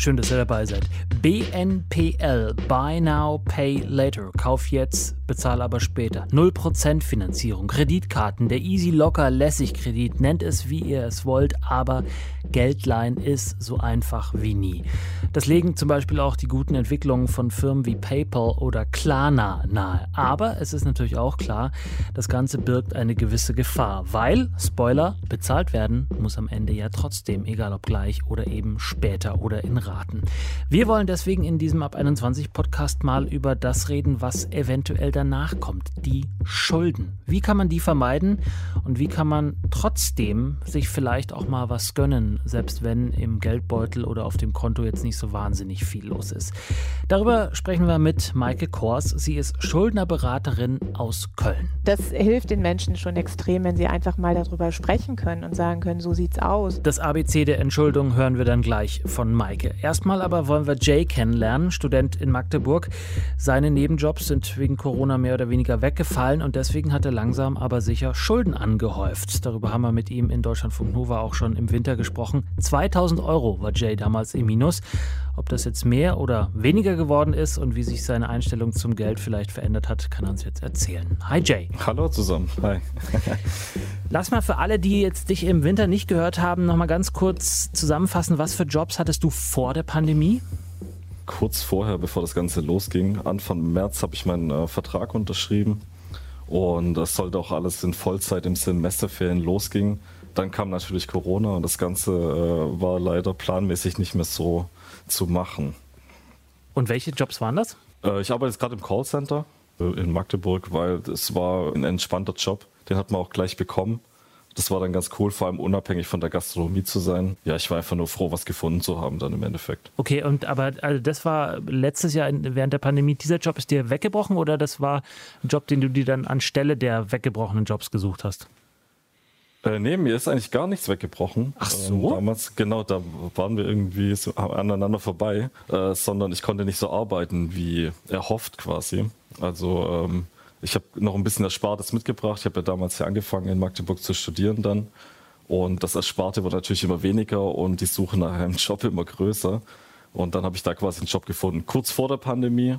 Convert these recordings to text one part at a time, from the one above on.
Schön, dass ihr dabei seid. BNPL, Buy Now, Pay Later. Kauf jetzt, bezahl aber später. 0% Finanzierung, Kreditkarten, der Easy Locker Lässig Kredit, nennt es wie ihr es wollt, aber Geldleihen ist so einfach wie nie. Das legen zum Beispiel auch die guten Entwicklungen von Firmen wie PayPal oder Klarna nahe. Aber es ist natürlich auch klar, das Ganze birgt eine gewisse Gefahr, weil, Spoiler, bezahlt werden muss am Ende ja trotzdem, egal ob gleich oder eben später oder in Raten. Wir wollen deswegen in diesem Ab 21 Podcast mal über das reden, was eventuell danach kommt, die Schulden. Wie kann man die vermeiden und wie kann man trotzdem sich vielleicht auch mal was gönnen, selbst wenn im Geldbeutel oder auf dem Konto jetzt nicht so wahnsinnig viel los ist. Darüber sprechen wir mit Maike Kors. Sie ist Schuldnerberaterin aus Köln. Das hilft den Menschen schon extrem, wenn sie einfach mal darüber sprechen können und sagen können, so sieht's aus. Das ABC der Entschuldung hören wir dann gleich von Maike. Erstmal aber wollen wir Jay kennenlernen, Student in Magdeburg. Seine Nebenjobs sind wegen Corona mehr oder weniger weggefallen und deswegen hat er langsam aber sicher Schulden angehäuft. Darüber haben wir mit ihm in Deutschlandfunk Nova auch schon im Winter gesprochen. 2000 Euro war Jay damals im Minus. Ob das jetzt mehr oder weniger geworden ist und wie sich seine Einstellung zum Geld vielleicht verändert hat, kann er uns jetzt erzählen. Hi Jay. Hallo zusammen. Hi. Lass mal für alle, die jetzt dich im Winter nicht gehört haben, noch mal ganz kurz zusammenfassen, was für Jobs hattest du vor der Pandemie? Kurz vorher, bevor das Ganze losging, Anfang März habe ich meinen äh, Vertrag unterschrieben und das sollte auch alles in Vollzeit im Semesterferien losging. Dann kam natürlich Corona und das Ganze äh, war leider planmäßig nicht mehr so zu machen. Und welche Jobs waren das? Äh, ich arbeite jetzt gerade im Callcenter äh, in Magdeburg, weil es war ein entspannter Job. Den hat man auch gleich bekommen. Das war dann ganz cool, vor allem unabhängig von der Gastronomie zu sein. Ja, ich war einfach nur froh, was gefunden zu haben dann im Endeffekt. Okay, und aber also das war letztes Jahr während der Pandemie, dieser Job ist dir weggebrochen oder das war ein Job, den du dir dann anstelle der weggebrochenen Jobs gesucht hast? Äh, nee, mir ist eigentlich gar nichts weggebrochen. Ach so? Ähm, damals, genau, da waren wir irgendwie so aneinander vorbei, äh, sondern ich konnte nicht so arbeiten, wie erhofft quasi. Also ähm, ich habe noch ein bisschen Erspartes mitgebracht. Ich habe ja damals ja angefangen in Magdeburg zu studieren dann. Und das Ersparte wurde natürlich immer weniger und die Suche nach einem Job immer größer. Und dann habe ich da quasi einen Job gefunden, kurz vor der Pandemie,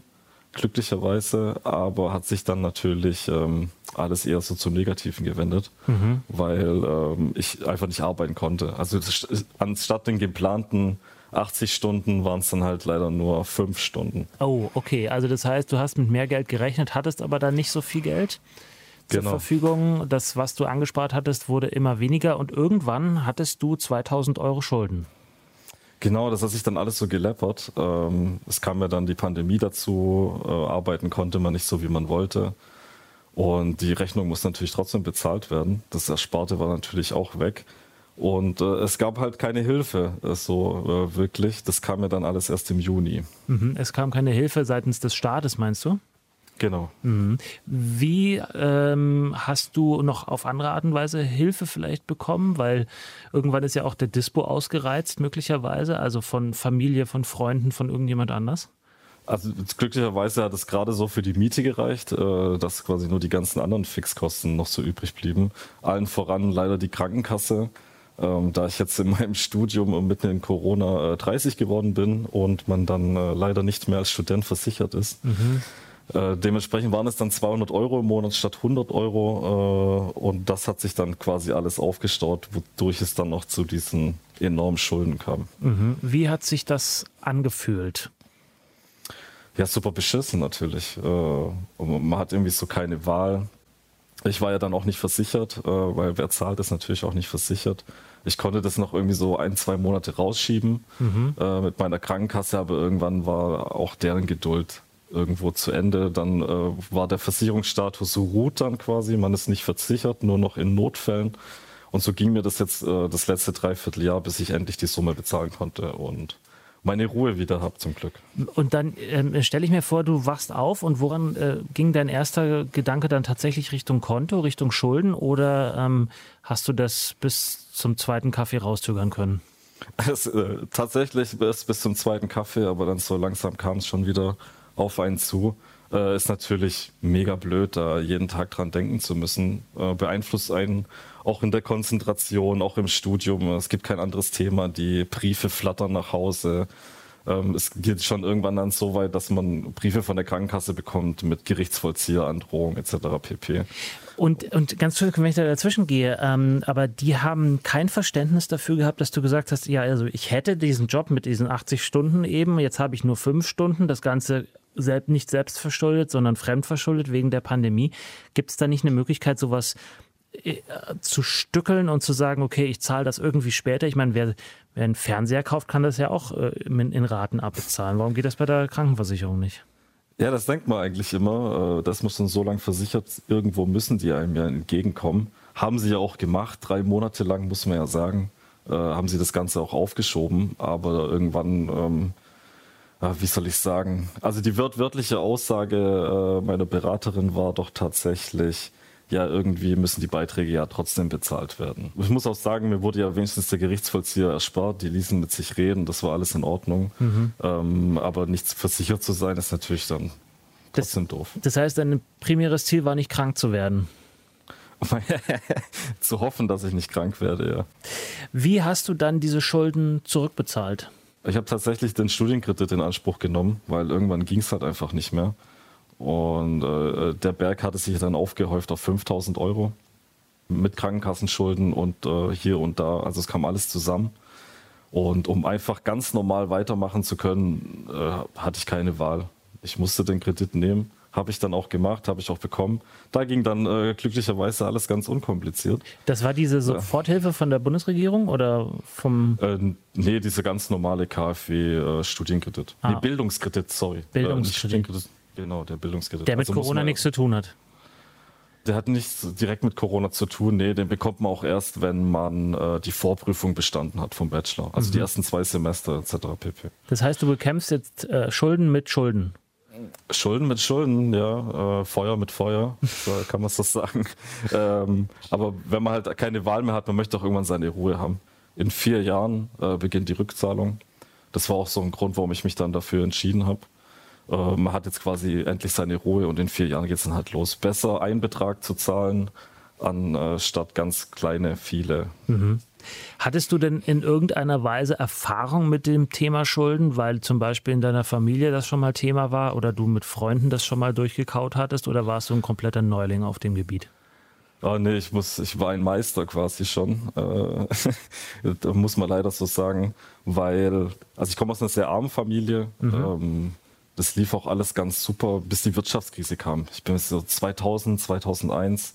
glücklicherweise, aber hat sich dann natürlich ähm, alles eher so zum Negativen gewendet, mhm. weil ähm, ich einfach nicht arbeiten konnte. Also anstatt den geplanten 80 Stunden waren es dann halt leider nur 5 Stunden. Oh, okay. Also das heißt, du hast mit mehr Geld gerechnet, hattest aber dann nicht so viel Geld zur genau. Verfügung. Das, was du angespart hattest, wurde immer weniger und irgendwann hattest du 2000 Euro Schulden. Genau, das hat sich dann alles so geleppert. Ähm, es kam ja dann die Pandemie dazu, äh, arbeiten konnte man nicht so, wie man wollte. Und die Rechnung muss natürlich trotzdem bezahlt werden. Das Ersparte war natürlich auch weg. Und äh, es gab halt keine Hilfe, äh, so äh, wirklich. Das kam ja dann alles erst im Juni. Mhm. Es kam keine Hilfe seitens des Staates, meinst du? Genau. Mhm. Wie ähm, hast du noch auf andere Art und Weise Hilfe vielleicht bekommen? Weil irgendwann ist ja auch der Dispo ausgereizt, möglicherweise, also von Familie, von Freunden, von irgendjemand anders? Also glücklicherweise hat es gerade so für die Miete gereicht, äh, dass quasi nur die ganzen anderen Fixkosten noch so übrig blieben. Allen voran leider die Krankenkasse ähm, da ich jetzt in meinem Studium mitten in Corona äh, 30 geworden bin und man dann äh, leider nicht mehr als Student versichert ist. Mhm. Äh, dementsprechend waren es dann 200 Euro im Monat statt 100 Euro äh, und das hat sich dann quasi alles aufgestaut, wodurch es dann noch zu diesen enormen Schulden kam. Mhm. Wie hat sich das angefühlt? Ja, super beschissen natürlich. Äh, man hat irgendwie so keine Wahl. Ich war ja dann auch nicht versichert, äh, weil wer zahlt, ist natürlich auch nicht versichert. Ich konnte das noch irgendwie so ein, zwei Monate rausschieben mhm. äh, mit meiner Krankenkasse, aber irgendwann war auch deren Geduld irgendwo zu Ende. Dann äh, war der Versicherungsstatus so ruht dann quasi, man ist nicht versichert, nur noch in Notfällen. Und so ging mir das jetzt äh, das letzte Dreivierteljahr, bis ich endlich die Summe bezahlen konnte und meine Ruhe wieder habe zum Glück. Und dann ähm, stelle ich mir vor, du wachst auf und woran äh, ging dein erster Gedanke dann tatsächlich Richtung Konto, Richtung Schulden oder ähm, hast du das bis zum zweiten Kaffee rauszögern können? Es, äh, tatsächlich bis, bis zum zweiten Kaffee, aber dann so langsam kam es schon wieder auf einen zu. Äh, ist natürlich mega blöd, da jeden Tag dran denken zu müssen. Äh, beeinflusst einen auch in der Konzentration, auch im Studium. Es gibt kein anderes Thema. Die Briefe flattern nach Hause. Ähm, es geht schon irgendwann dann so weit, dass man Briefe von der Krankenkasse bekommt mit Gerichtsvollzieherandrohung etc. pp. Und, und ganz kurz, wenn ich da dazwischen gehe, ähm, aber die haben kein Verständnis dafür gehabt, dass du gesagt hast, ja, also ich hätte diesen Job mit diesen 80 Stunden eben, jetzt habe ich nur fünf Stunden, das Ganze selbst, nicht selbstverschuldet, sondern fremdverschuldet wegen der Pandemie. Gibt es da nicht eine Möglichkeit, sowas äh, zu stückeln und zu sagen, okay, ich zahle das irgendwie später. Ich meine, wer, wer einen Fernseher kauft, kann das ja auch äh, in, in Raten abbezahlen. Warum geht das bei der Krankenversicherung nicht? Ja, das denkt man eigentlich immer. Äh, das muss man so lange versichert. Irgendwo müssen die einem ja entgegenkommen. Haben sie ja auch gemacht. Drei Monate lang, muss man ja sagen, haben sie das Ganze auch aufgeschoben. Aber irgendwann, ähm, wie soll ich sagen? Also die wörtliche Aussage meiner Beraterin war doch tatsächlich, ja, irgendwie müssen die Beiträge ja trotzdem bezahlt werden. Ich muss auch sagen, mir wurde ja wenigstens der Gerichtsvollzieher erspart, die ließen mit sich reden, das war alles in Ordnung. Mhm. Ähm, aber nichts versichert zu sein, ist natürlich dann trotzdem das, doof. Das heißt, dein primäres Ziel war nicht krank zu werden. zu hoffen, dass ich nicht krank werde, ja. Wie hast du dann diese Schulden zurückbezahlt? Ich habe tatsächlich den Studienkredit in Anspruch genommen, weil irgendwann ging es halt einfach nicht mehr. Und äh, der Berg hatte sich dann aufgehäuft auf 5000 Euro mit Krankenkassenschulden und äh, hier und da. Also es kam alles zusammen. Und um einfach ganz normal weitermachen zu können, äh, hatte ich keine Wahl. Ich musste den Kredit nehmen. Habe ich dann auch gemacht, habe ich auch bekommen. Da ging dann äh, glücklicherweise alles ganz unkompliziert. Das war diese Soforthilfe von der Bundesregierung oder vom. Äh, nee, diese ganz normale KfW-Studienkredit. Äh, ah. Nee, Bildungskredit, sorry. Äh, Bildungskredit. Genau, der Bildungskredit. Der mit also Corona nichts zu tun hat. Der hat nichts direkt mit Corona zu tun. Nee, den bekommt man auch erst, wenn man äh, die Vorprüfung bestanden hat vom Bachelor. Also mhm. die ersten zwei Semester etc. pp. Das heißt, du bekämpfst jetzt äh, Schulden mit Schulden. Schulden mit Schulden, ja. Äh, Feuer mit Feuer, so kann man das sagen. ähm, aber wenn man halt keine Wahl mehr hat, man möchte auch irgendwann seine Ruhe haben. In vier Jahren äh, beginnt die Rückzahlung. Das war auch so ein Grund, warum ich mich dann dafür entschieden habe. Äh, man hat jetzt quasi endlich seine Ruhe und in vier Jahren geht es dann halt los. Besser einen Betrag zu zahlen, anstatt ganz kleine, viele. Mhm. Hattest du denn in irgendeiner Weise Erfahrung mit dem Thema Schulden, weil zum Beispiel in deiner Familie das schon mal Thema war oder du mit Freunden das schon mal durchgekaut hattest oder warst du ein kompletter Neuling auf dem Gebiet? Oh nee, ich muss, ich war ein Meister quasi schon. Äh, da muss man leider so sagen, weil, also ich komme aus einer sehr armen Familie. Mhm. Ähm, das lief auch alles ganz super, bis die Wirtschaftskrise kam. Ich bin so 2000, 2001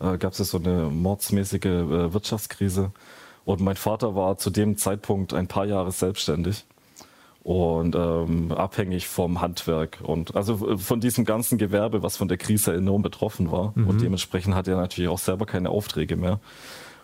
äh, gab es ja so eine mordsmäßige äh, Wirtschaftskrise. Und mein Vater war zu dem Zeitpunkt ein paar Jahre selbstständig und ähm, abhängig vom Handwerk und also von diesem ganzen Gewerbe, was von der Krise enorm betroffen war. Mhm. Und dementsprechend hat er natürlich auch selber keine Aufträge mehr.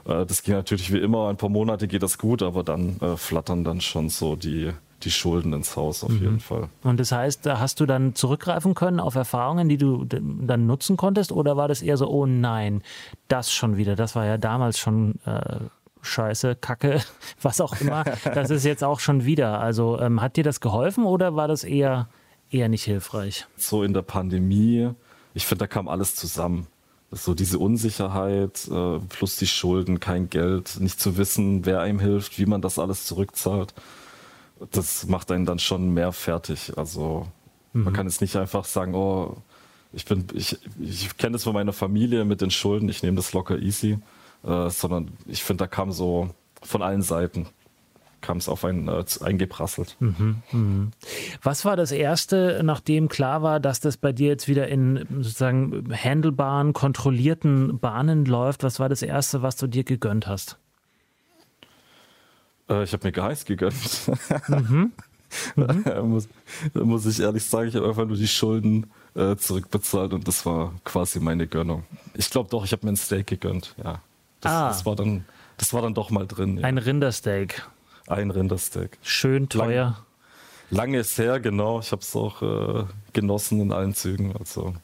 Äh, das ging natürlich wie immer, ein paar Monate geht das gut, aber dann äh, flattern dann schon so die die Schulden ins Haus auf mhm. jeden Fall. Und das heißt, da hast du dann zurückgreifen können auf Erfahrungen, die du dann nutzen konntest, oder war das eher so, oh nein, das schon wieder, das war ja damals schon äh, Scheiße, Kacke, was auch immer, das ist jetzt auch schon wieder. Also ähm, hat dir das geholfen oder war das eher, eher nicht hilfreich? So in der Pandemie, ich finde, da kam alles zusammen. So diese Unsicherheit, äh, plus die Schulden, kein Geld, nicht zu wissen, wer einem hilft, wie man das alles zurückzahlt das macht einen dann schon mehr fertig. Also mhm. man kann jetzt nicht einfach sagen, oh, ich bin, ich, ich kenne das von meiner Familie mit den Schulden, ich nehme das locker easy, äh, sondern ich finde, da kam so von allen Seiten kam es auf einen äh, eingeprasselt. Mhm, mh. Was war das erste, nachdem klar war, dass das bei dir jetzt wieder in sozusagen handelbaren, kontrollierten Bahnen läuft? Was war das erste, was du dir gegönnt hast? Äh, ich habe mir Geheiß gegönnt. Mhm. Mhm. muss, muss ich ehrlich sagen, ich habe einfach nur die Schulden äh, zurückbezahlt und das war quasi meine Gönnung. Ich glaube doch, ich habe mir ein Steak gegönnt. Ja, das, ah. das, war dann, das war dann doch mal drin. Ja. Ein Rindersteak. Ein Rindersteak. Schön teuer. Lang, lange ist her, genau. Ich habe es auch äh, genossen in allen Zügen. Also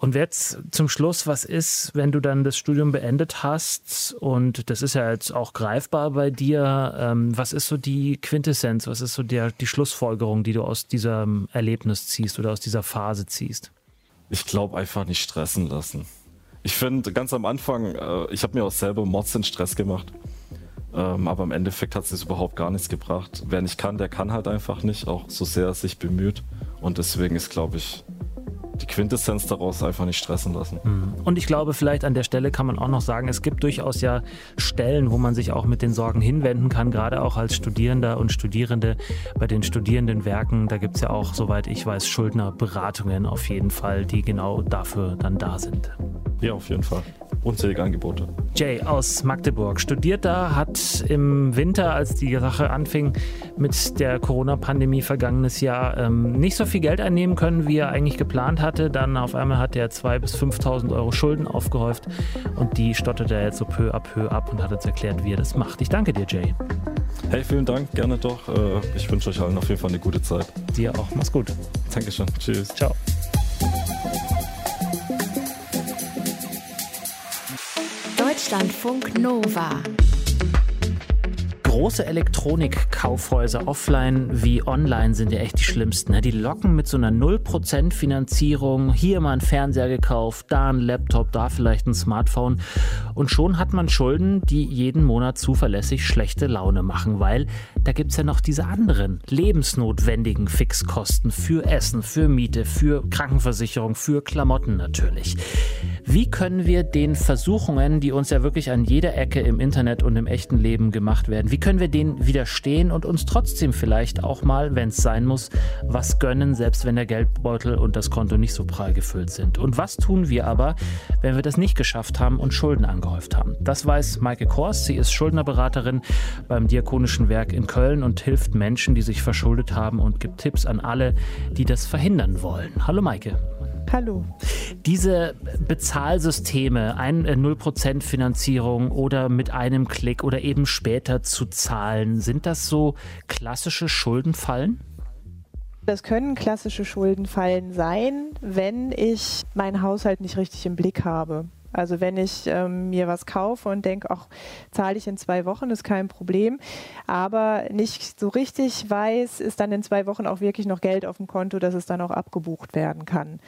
und jetzt zum Schluss, was ist, wenn du dann das Studium beendet hast und das ist ja jetzt auch greifbar bei dir, ähm, was ist so die Quintessenz, was ist so der, die Schlussfolgerung, die du aus diesem Erlebnis ziehst oder aus dieser Phase ziehst? Ich glaube einfach nicht stressen lassen. Ich finde, ganz am Anfang, äh, ich habe mir auch selber Mods in Stress gemacht. Ähm, aber im Endeffekt hat es überhaupt gar nichts gebracht. Wer nicht kann, der kann halt einfach nicht, auch so sehr er sich bemüht. Und deswegen ist, glaube ich, die Quintessenz daraus einfach nicht stressen lassen. Mhm. Und ich glaube, vielleicht an der Stelle kann man auch noch sagen, es gibt durchaus ja Stellen, wo man sich auch mit den Sorgen hinwenden kann, gerade auch als Studierender und Studierende bei den Studierendenwerken. Da gibt es ja auch, soweit ich weiß, Schuldnerberatungen auf jeden Fall, die genau dafür dann da sind. Ja, auf jeden Fall unzählige Angebote. Jay aus Magdeburg studiert da, hat im Winter, als die Sache anfing mit der Corona-Pandemie vergangenes Jahr, ähm, nicht so viel Geld einnehmen können, wie er eigentlich geplant hatte. Dann auf einmal hat er 2.000 bis 5.000 Euro Schulden aufgehäuft und die stottert er jetzt so peu à peu ab und hat uns erklärt, wie er das macht. Ich danke dir, Jay. Hey, vielen Dank, gerne doch. Äh, ich wünsche euch allen auf jeden Fall eine gute Zeit. Dir auch. Mach's gut. Dankeschön. Tschüss. Ciao. Deutschlandfunk Nova große Elektronikkaufhäuser offline wie online sind ja echt die schlimmsten. Ne? Die locken mit so einer 0% Finanzierung. Hier mal ein Fernseher gekauft, da ein Laptop, da vielleicht ein Smartphone. Und schon hat man Schulden, die jeden Monat zuverlässig schlechte Laune machen, weil da gibt es ja noch diese anderen lebensnotwendigen Fixkosten für Essen, für Miete, für Krankenversicherung, für Klamotten natürlich. Wie können wir den Versuchungen, die uns ja wirklich an jeder Ecke im Internet und im echten Leben gemacht werden, wie können wir denen widerstehen und uns trotzdem vielleicht auch mal, wenn es sein muss, was gönnen, selbst wenn der Geldbeutel und das Konto nicht so prall gefüllt sind? Und was tun wir aber, wenn wir das nicht geschafft haben und Schulden angehäuft haben? Das weiß Maike Kors. Sie ist Schuldnerberaterin beim Diakonischen Werk in Köln und hilft Menschen, die sich verschuldet haben und gibt Tipps an alle, die das verhindern wollen. Hallo Maike. Hallo. Diese Bezahlsysteme, ein 0% äh, Finanzierung oder mit einem Klick oder eben später zu zahlen, sind das so klassische Schuldenfallen? Das können klassische Schuldenfallen sein, wenn ich meinen Haushalt nicht richtig im Blick habe. Also wenn ich ähm, mir was kaufe und denke, ach, zahle ich in zwei Wochen, ist kein Problem, aber nicht so richtig weiß, ist dann in zwei Wochen auch wirklich noch Geld auf dem Konto, dass es dann auch abgebucht werden kann.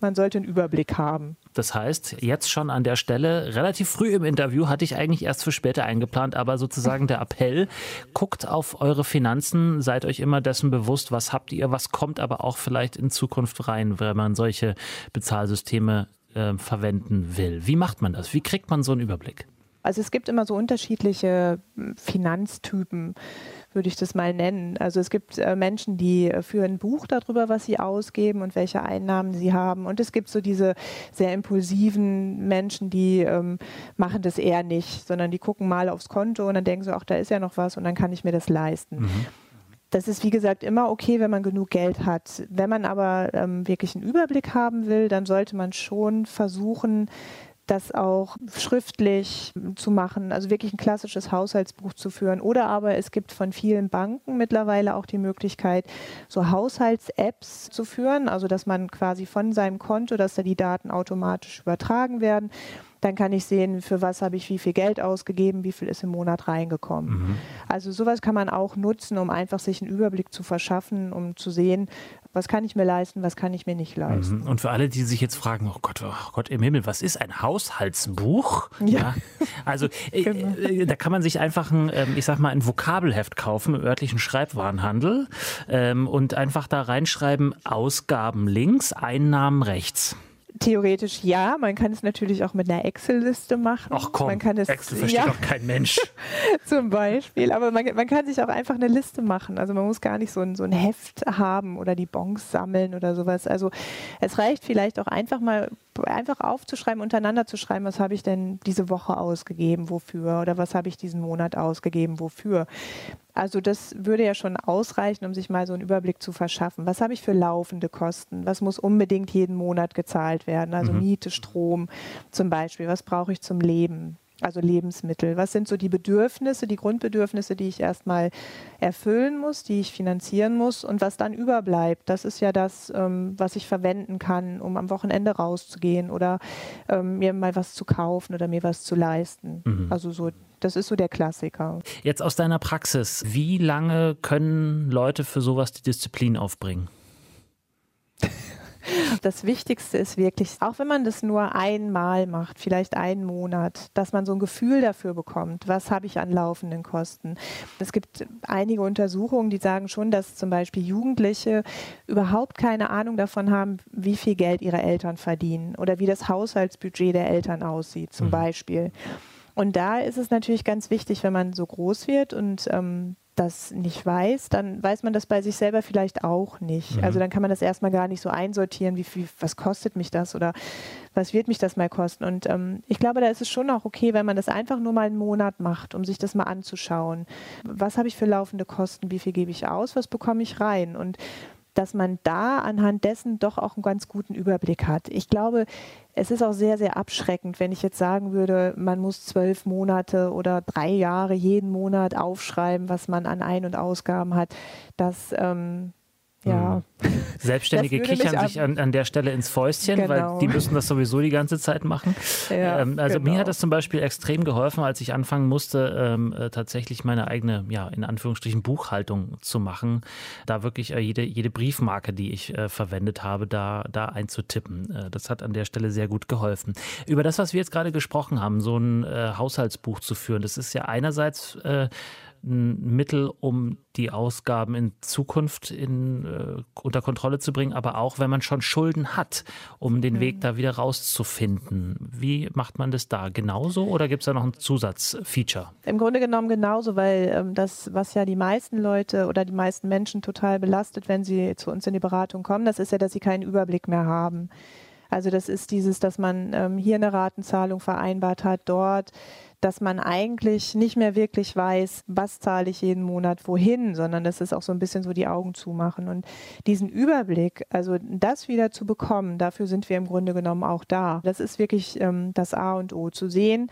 Man sollte einen Überblick haben. Das heißt, jetzt schon an der Stelle, relativ früh im Interview, hatte ich eigentlich erst für später eingeplant, aber sozusagen der Appell, guckt auf eure Finanzen, seid euch immer dessen bewusst, was habt ihr, was kommt aber auch vielleicht in Zukunft rein, wenn man solche Bezahlsysteme äh, verwenden will. Wie macht man das? Wie kriegt man so einen Überblick? Also es gibt immer so unterschiedliche hm, Finanztypen, würde ich das mal nennen. Also es gibt äh, Menschen, die äh, führen ein Buch darüber, was sie ausgeben und welche Einnahmen sie haben. Und es gibt so diese sehr impulsiven Menschen, die ähm, machen das eher nicht, sondern die gucken mal aufs Konto und dann denken so, ach, da ist ja noch was und dann kann ich mir das leisten. Mhm. Das ist, wie gesagt, immer okay, wenn man genug Geld hat. Wenn man aber ähm, wirklich einen Überblick haben will, dann sollte man schon versuchen, das auch schriftlich zu machen, also wirklich ein klassisches Haushaltsbuch zu führen. Oder aber es gibt von vielen Banken mittlerweile auch die Möglichkeit, so Haushalts-Apps zu führen, also dass man quasi von seinem Konto, dass da die Daten automatisch übertragen werden dann kann ich sehen, für was habe ich wie viel Geld ausgegeben, wie viel ist im Monat reingekommen. Mhm. Also sowas kann man auch nutzen, um einfach sich einen Überblick zu verschaffen, um zu sehen, was kann ich mir leisten, was kann ich mir nicht leisten. Mhm. Und für alle, die sich jetzt fragen, oh Gott, oh Gott im Himmel, was ist ein Haushaltsbuch? Ja. ja. Also äh, genau. äh, da kann man sich einfach ein, äh, ich sag mal, ein Vokabelheft kaufen im örtlichen Schreibwarenhandel ähm, und einfach da reinschreiben, Ausgaben links, Einnahmen rechts. Theoretisch ja, man kann es natürlich auch mit einer Excel-Liste machen. Ach komm, man kann es, Excel versteht ja, doch kein Mensch. zum Beispiel, aber man, man, kann sich auch einfach eine Liste machen. Also man muss gar nicht so ein, so ein Heft haben oder die Bons sammeln oder sowas. Also es reicht vielleicht auch einfach mal einfach aufzuschreiben, untereinander zu schreiben, was habe ich denn diese Woche ausgegeben, wofür oder was habe ich diesen Monat ausgegeben, wofür. Also das würde ja schon ausreichen, um sich mal so einen Überblick zu verschaffen. Was habe ich für laufende Kosten? Was muss unbedingt jeden Monat gezahlt werden? Also mhm. Miete, Strom zum Beispiel. Was brauche ich zum Leben? Also Lebensmittel. Was sind so die Bedürfnisse, die Grundbedürfnisse, die ich erstmal erfüllen muss, die ich finanzieren muss und was dann überbleibt? Das ist ja das, ähm, was ich verwenden kann, um am Wochenende rauszugehen oder ähm, mir mal was zu kaufen oder mir was zu leisten. Mhm. Also so, das ist so der Klassiker. Jetzt aus deiner Praxis, wie lange können Leute für sowas die Disziplin aufbringen? Das Wichtigste ist wirklich, auch wenn man das nur einmal macht, vielleicht einen Monat, dass man so ein Gefühl dafür bekommt, was habe ich an laufenden Kosten. Es gibt einige Untersuchungen, die sagen schon, dass zum Beispiel Jugendliche überhaupt keine Ahnung davon haben, wie viel Geld ihre Eltern verdienen oder wie das Haushaltsbudget der Eltern aussieht, zum mhm. Beispiel. Und da ist es natürlich ganz wichtig, wenn man so groß wird und ähm, das nicht weiß, dann weiß man das bei sich selber vielleicht auch nicht. Mhm. Also dann kann man das erstmal gar nicht so einsortieren, wie viel, was kostet mich das oder was wird mich das mal kosten. Und ähm, ich glaube, da ist es schon auch okay, wenn man das einfach nur mal einen Monat macht, um sich das mal anzuschauen. Was habe ich für laufende Kosten, wie viel gebe ich aus, was bekomme ich rein? Und dass man da anhand dessen doch auch einen ganz guten Überblick hat. Ich glaube, es ist auch sehr, sehr abschreckend, wenn ich jetzt sagen würde, man muss zwölf Monate oder drei Jahre jeden Monat aufschreiben, was man an Ein- und Ausgaben hat. Das ähm, ja. Mhm. Selbstständige kichern sich an, an, der Stelle ins Fäustchen, genau. weil die müssen das sowieso die ganze Zeit machen. Ja, ähm, also genau. mir hat es zum Beispiel extrem geholfen, als ich anfangen musste, ähm, äh, tatsächlich meine eigene, ja, in Anführungsstrichen Buchhaltung zu machen, da wirklich äh, jede, jede Briefmarke, die ich äh, verwendet habe, da, da einzutippen. Äh, das hat an der Stelle sehr gut geholfen. Über das, was wir jetzt gerade gesprochen haben, so ein äh, Haushaltsbuch zu führen, das ist ja einerseits ein Mittel, um die Ausgaben in Zukunft in, äh, unter Kontrolle zu bringen, aber auch wenn man schon Schulden hat, um den mhm. Weg da wieder rauszufinden. Wie macht man das da? Genauso oder gibt es da noch ein Zusatzfeature? Im Grunde genommen genauso, weil ähm, das, was ja die meisten Leute oder die meisten Menschen total belastet, wenn sie zu uns in die Beratung kommen, das ist ja, dass sie keinen Überblick mehr haben. Also das ist dieses, dass man ähm, hier eine Ratenzahlung vereinbart hat, dort dass man eigentlich nicht mehr wirklich weiß, was zahle ich jeden Monat wohin, sondern das ist auch so ein bisschen so die Augen zumachen. Und diesen Überblick, also das wieder zu bekommen, dafür sind wir im Grunde genommen auch da. Das ist wirklich ähm, das A und O, zu sehen,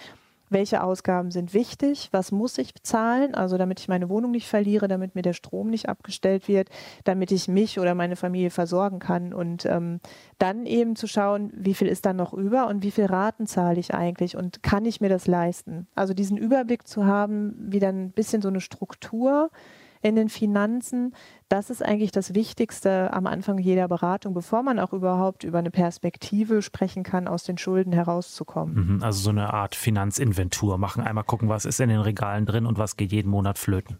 welche Ausgaben sind wichtig, was muss ich bezahlen, also damit ich meine Wohnung nicht verliere, damit mir der Strom nicht abgestellt wird, damit ich mich oder meine Familie versorgen kann und ähm, dann eben zu schauen, wie viel ist dann noch über und wie viel Raten zahle ich eigentlich und kann ich mir das leisten. Also diesen Überblick zu haben, wieder ein bisschen so eine Struktur, in den Finanzen. Das ist eigentlich das Wichtigste am Anfang jeder Beratung, bevor man auch überhaupt über eine Perspektive sprechen kann, aus den Schulden herauszukommen. Mhm, also so eine Art Finanzinventur machen, einmal gucken, was ist in den Regalen drin und was geht jeden Monat flöten.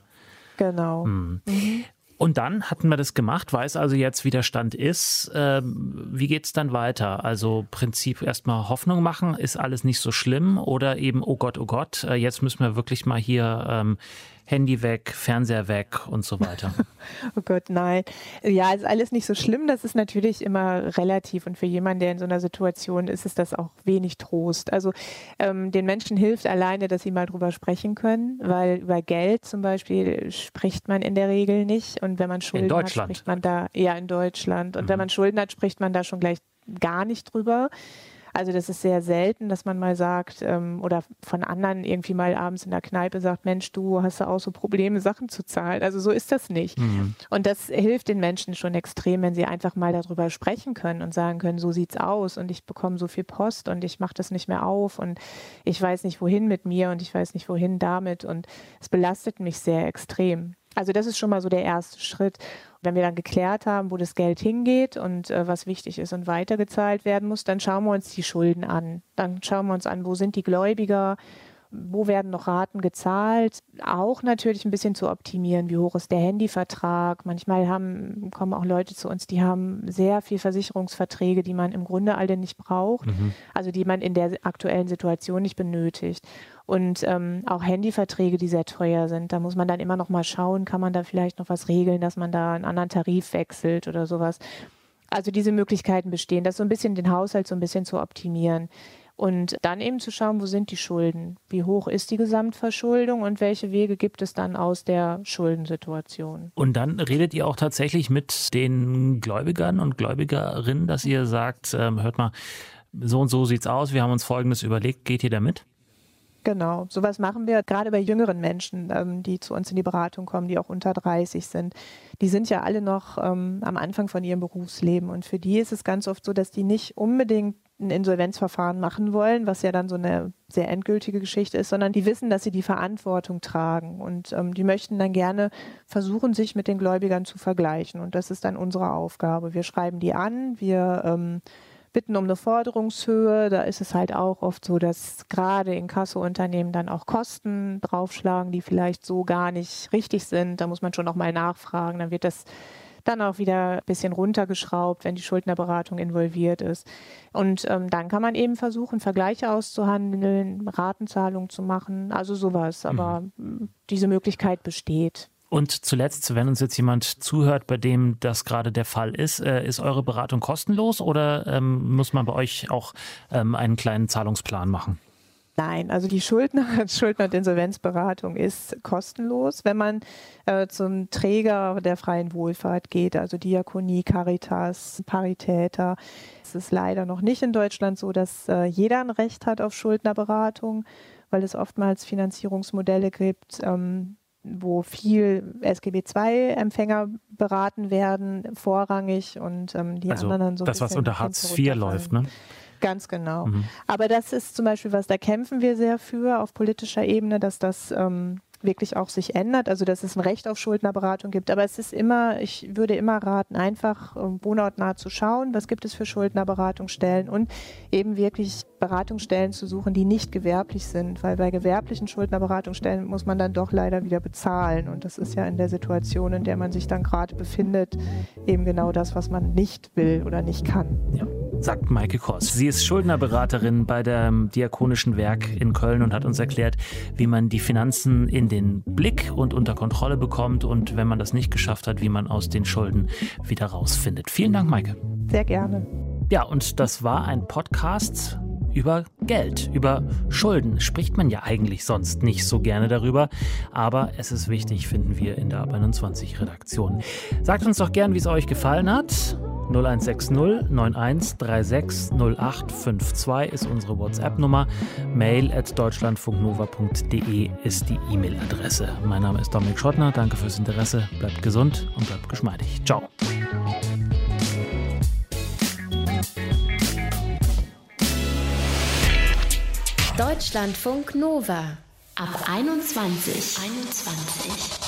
Genau. Mhm. Mhm. Und dann hatten wir das gemacht, weiß also jetzt, wie der Stand ist. Ähm, wie es dann weiter? Also Prinzip erstmal Hoffnung machen, ist alles nicht so schlimm oder eben, oh Gott, oh Gott, äh, jetzt müssen wir wirklich mal hier ähm, Handy weg, Fernseher weg und so weiter. oh Gott, nein. Ja, ist alles nicht so schlimm. Das ist natürlich immer relativ. Und für jemanden, der in so einer Situation ist, ist das auch wenig Trost. Also ähm, den Menschen hilft alleine, dass sie mal drüber sprechen können, weil über Geld zum Beispiel spricht man in der Regel nicht. Und wenn man Schulden hat, spricht man da, ja, in Deutschland. Und mhm. wenn man Schulden hat, spricht man da schon gleich gar nicht drüber. Also das ist sehr selten, dass man mal sagt ähm, oder von anderen irgendwie mal abends in der Kneipe sagt, Mensch, du hast ja auch so Probleme, Sachen zu zahlen. Also so ist das nicht. Mhm. Und das hilft den Menschen schon extrem, wenn sie einfach mal darüber sprechen können und sagen können, so sieht's aus und ich bekomme so viel Post und ich mache das nicht mehr auf und ich weiß nicht wohin mit mir und ich weiß nicht wohin damit und es belastet mich sehr extrem. Also das ist schon mal so der erste Schritt. Wenn wir dann geklärt haben, wo das Geld hingeht und äh, was wichtig ist und weitergezahlt werden muss, dann schauen wir uns die Schulden an. Dann schauen wir uns an, wo sind die Gläubiger, wo werden noch Raten gezahlt? Auch natürlich ein bisschen zu optimieren. Wie hoch ist der Handyvertrag? Manchmal haben, kommen auch Leute zu uns, die haben sehr viel Versicherungsverträge, die man im Grunde alle nicht braucht, mhm. also die man in der aktuellen Situation nicht benötigt. Und ähm, auch Handyverträge, die sehr teuer sind. Da muss man dann immer noch mal schauen, kann man da vielleicht noch was regeln, dass man da einen anderen Tarif wechselt oder sowas. Also diese Möglichkeiten bestehen, das so ein bisschen den Haushalt so ein bisschen zu optimieren. Und dann eben zu schauen, wo sind die Schulden? Wie hoch ist die Gesamtverschuldung und welche Wege gibt es dann aus der Schuldensituation? Und dann redet ihr auch tatsächlich mit den Gläubigern und Gläubigerinnen, dass ihr sagt, ähm, hört mal, so und so sieht's aus, wir haben uns Folgendes überlegt, geht ihr damit? Genau, sowas machen wir gerade bei jüngeren Menschen, ähm, die zu uns in die Beratung kommen, die auch unter 30 sind. Die sind ja alle noch ähm, am Anfang von ihrem Berufsleben und für die ist es ganz oft so, dass die nicht unbedingt ein Insolvenzverfahren machen wollen, was ja dann so eine sehr endgültige Geschichte ist, sondern die wissen, dass sie die Verantwortung tragen und ähm, die möchten dann gerne versuchen, sich mit den Gläubigern zu vergleichen und das ist dann unsere Aufgabe. Wir schreiben die an, wir ähm, bitten um eine Forderungshöhe. Da ist es halt auch oft so, dass gerade in Kassounternehmen dann auch Kosten draufschlagen, die vielleicht so gar nicht richtig sind. Da muss man schon nochmal nachfragen. Dann wird das dann auch wieder ein bisschen runtergeschraubt, wenn die Schuldnerberatung involviert ist. Und ähm, dann kann man eben versuchen, Vergleiche auszuhandeln, Ratenzahlungen zu machen, also sowas. Aber mhm. diese Möglichkeit besteht. Und zuletzt, wenn uns jetzt jemand zuhört, bei dem das gerade der Fall ist, äh, ist eure Beratung kostenlos oder ähm, muss man bei euch auch ähm, einen kleinen Zahlungsplan machen? Nein, also die Schuldner, Schuldner- und Insolvenzberatung ist kostenlos, wenn man äh, zum Träger der freien Wohlfahrt geht, also Diakonie, Caritas, Paritäter. Es ist leider noch nicht in Deutschland so, dass äh, jeder ein Recht hat auf Schuldnerberatung, weil es oftmals Finanzierungsmodelle gibt, ähm, wo viel SGB II-Empfänger beraten werden, vorrangig und ähm, die also anderen dann so. Das, was unter Hartz IV läuft, ne? Ganz genau. Mhm. Aber das ist zum Beispiel was, da kämpfen wir sehr für auf politischer Ebene, dass das ähm, wirklich auch sich ändert, also dass es ein Recht auf Schuldnerberatung gibt. Aber es ist immer, ich würde immer raten, einfach ähm, wohnortnah zu schauen, was gibt es für Schuldnerberatungsstellen und eben wirklich Beratungsstellen zu suchen, die nicht gewerblich sind, weil bei gewerblichen Schuldnerberatungsstellen muss man dann doch leider wieder bezahlen und das ist ja in der Situation, in der man sich dann gerade befindet, eben genau das, was man nicht will oder nicht kann. Ja sagt Maike Koss. Sie ist Schuldnerberaterin bei dem Diakonischen Werk in Köln und hat uns erklärt, wie man die Finanzen in den Blick und unter Kontrolle bekommt und wenn man das nicht geschafft hat, wie man aus den Schulden wieder rausfindet. Vielen Dank, Maike. Sehr gerne. Ja, und das war ein Podcast über Geld, über Schulden. Spricht man ja eigentlich sonst nicht so gerne darüber, aber es ist wichtig, finden wir in der Ab 21 Redaktion. Sagt uns doch gern, wie es euch gefallen hat. 0160 9136 0852 ist unsere WhatsApp-Nummer. Mail at deutschlandfunknova.de ist die E-Mail-Adresse. Mein Name ist Dominik Schottner. Danke fürs Interesse. Bleibt gesund und bleibt geschmeidig. Ciao. Deutschlandfunk Nova ab 21. 21.